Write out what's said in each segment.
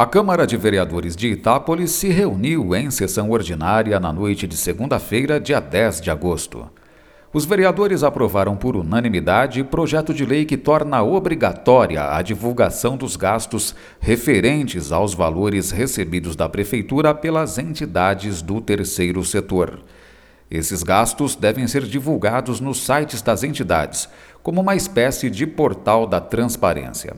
A Câmara de Vereadores de Itápolis se reuniu em sessão ordinária na noite de segunda-feira, dia 10 de agosto. Os vereadores aprovaram por unanimidade projeto de lei que torna obrigatória a divulgação dos gastos referentes aos valores recebidos da Prefeitura pelas entidades do terceiro setor. Esses gastos devem ser divulgados nos sites das entidades, como uma espécie de portal da transparência.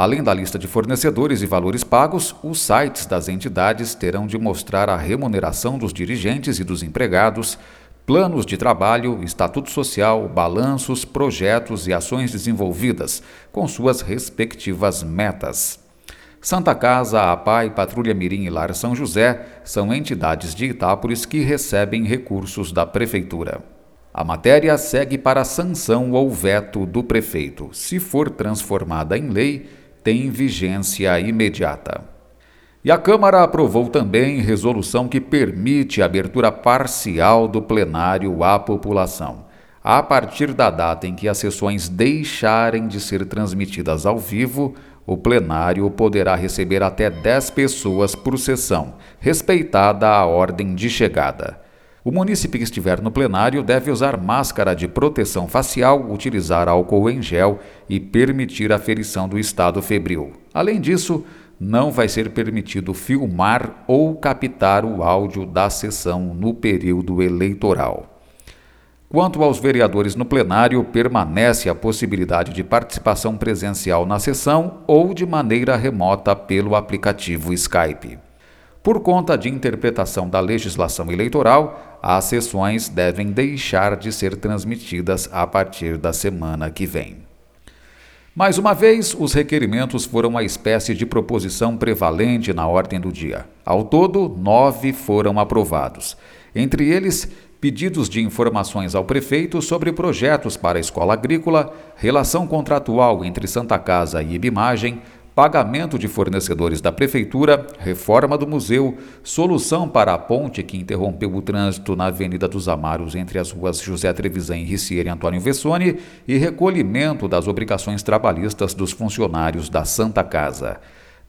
Além da lista de fornecedores e valores pagos, os sites das entidades terão de mostrar a remuneração dos dirigentes e dos empregados, planos de trabalho, estatuto social, balanços, projetos e ações desenvolvidas, com suas respectivas metas. Santa Casa, APAI, Patrulha Mirim e Lar São José são entidades de Itápolis que recebem recursos da Prefeitura. A matéria segue para sanção ou veto do prefeito. Se for transformada em lei, tem vigência imediata. E a Câmara aprovou também resolução que permite a abertura parcial do plenário à população. A partir da data em que as sessões deixarem de ser transmitidas ao vivo, o plenário poderá receber até 10 pessoas por sessão, respeitada a ordem de chegada. O munícipe que estiver no plenário deve usar máscara de proteção facial, utilizar álcool em gel e permitir a ferição do estado febril. Além disso, não vai ser permitido filmar ou captar o áudio da sessão no período eleitoral. Quanto aos vereadores no plenário, permanece a possibilidade de participação presencial na sessão ou de maneira remota pelo aplicativo Skype. Por conta de interpretação da legislação eleitoral, as sessões devem deixar de ser transmitidas a partir da semana que vem. Mais uma vez, os requerimentos foram uma espécie de proposição prevalente na ordem do dia. Ao todo, nove foram aprovados. Entre eles, pedidos de informações ao prefeito sobre projetos para a escola agrícola, relação contratual entre Santa Casa e Ibimagem, pagamento de fornecedores da Prefeitura, reforma do museu, solução para a ponte que interrompeu o trânsito na Avenida dos Amaros entre as ruas José Trevisan e Riciera e Antônio Vessone e recolhimento das obrigações trabalhistas dos funcionários da Santa Casa.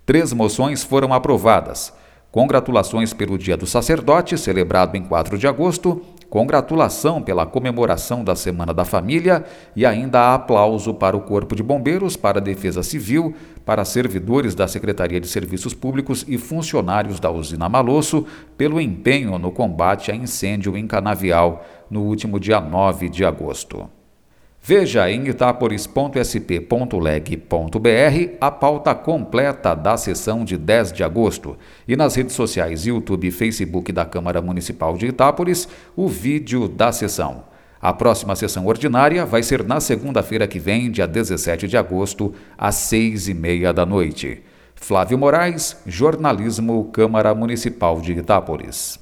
Três moções foram aprovadas. Congratulações pelo Dia do Sacerdote, celebrado em 4 de agosto, congratulação pela comemoração da Semana da Família e ainda aplauso para o Corpo de Bombeiros, para a Defesa Civil, para servidores da Secretaria de Serviços Públicos e funcionários da usina Malosso pelo empenho no combate a incêndio em Canavial no último dia 9 de agosto. Veja em itaporis.sp.leg.br a pauta completa da sessão de 10 de agosto e nas redes sociais YouTube e Facebook da Câmara Municipal de Itápolis o vídeo da sessão. A próxima sessão ordinária vai ser na segunda-feira que vem, dia 17 de agosto, às seis e meia da noite. Flávio Moraes, Jornalismo, Câmara Municipal de Itápolis.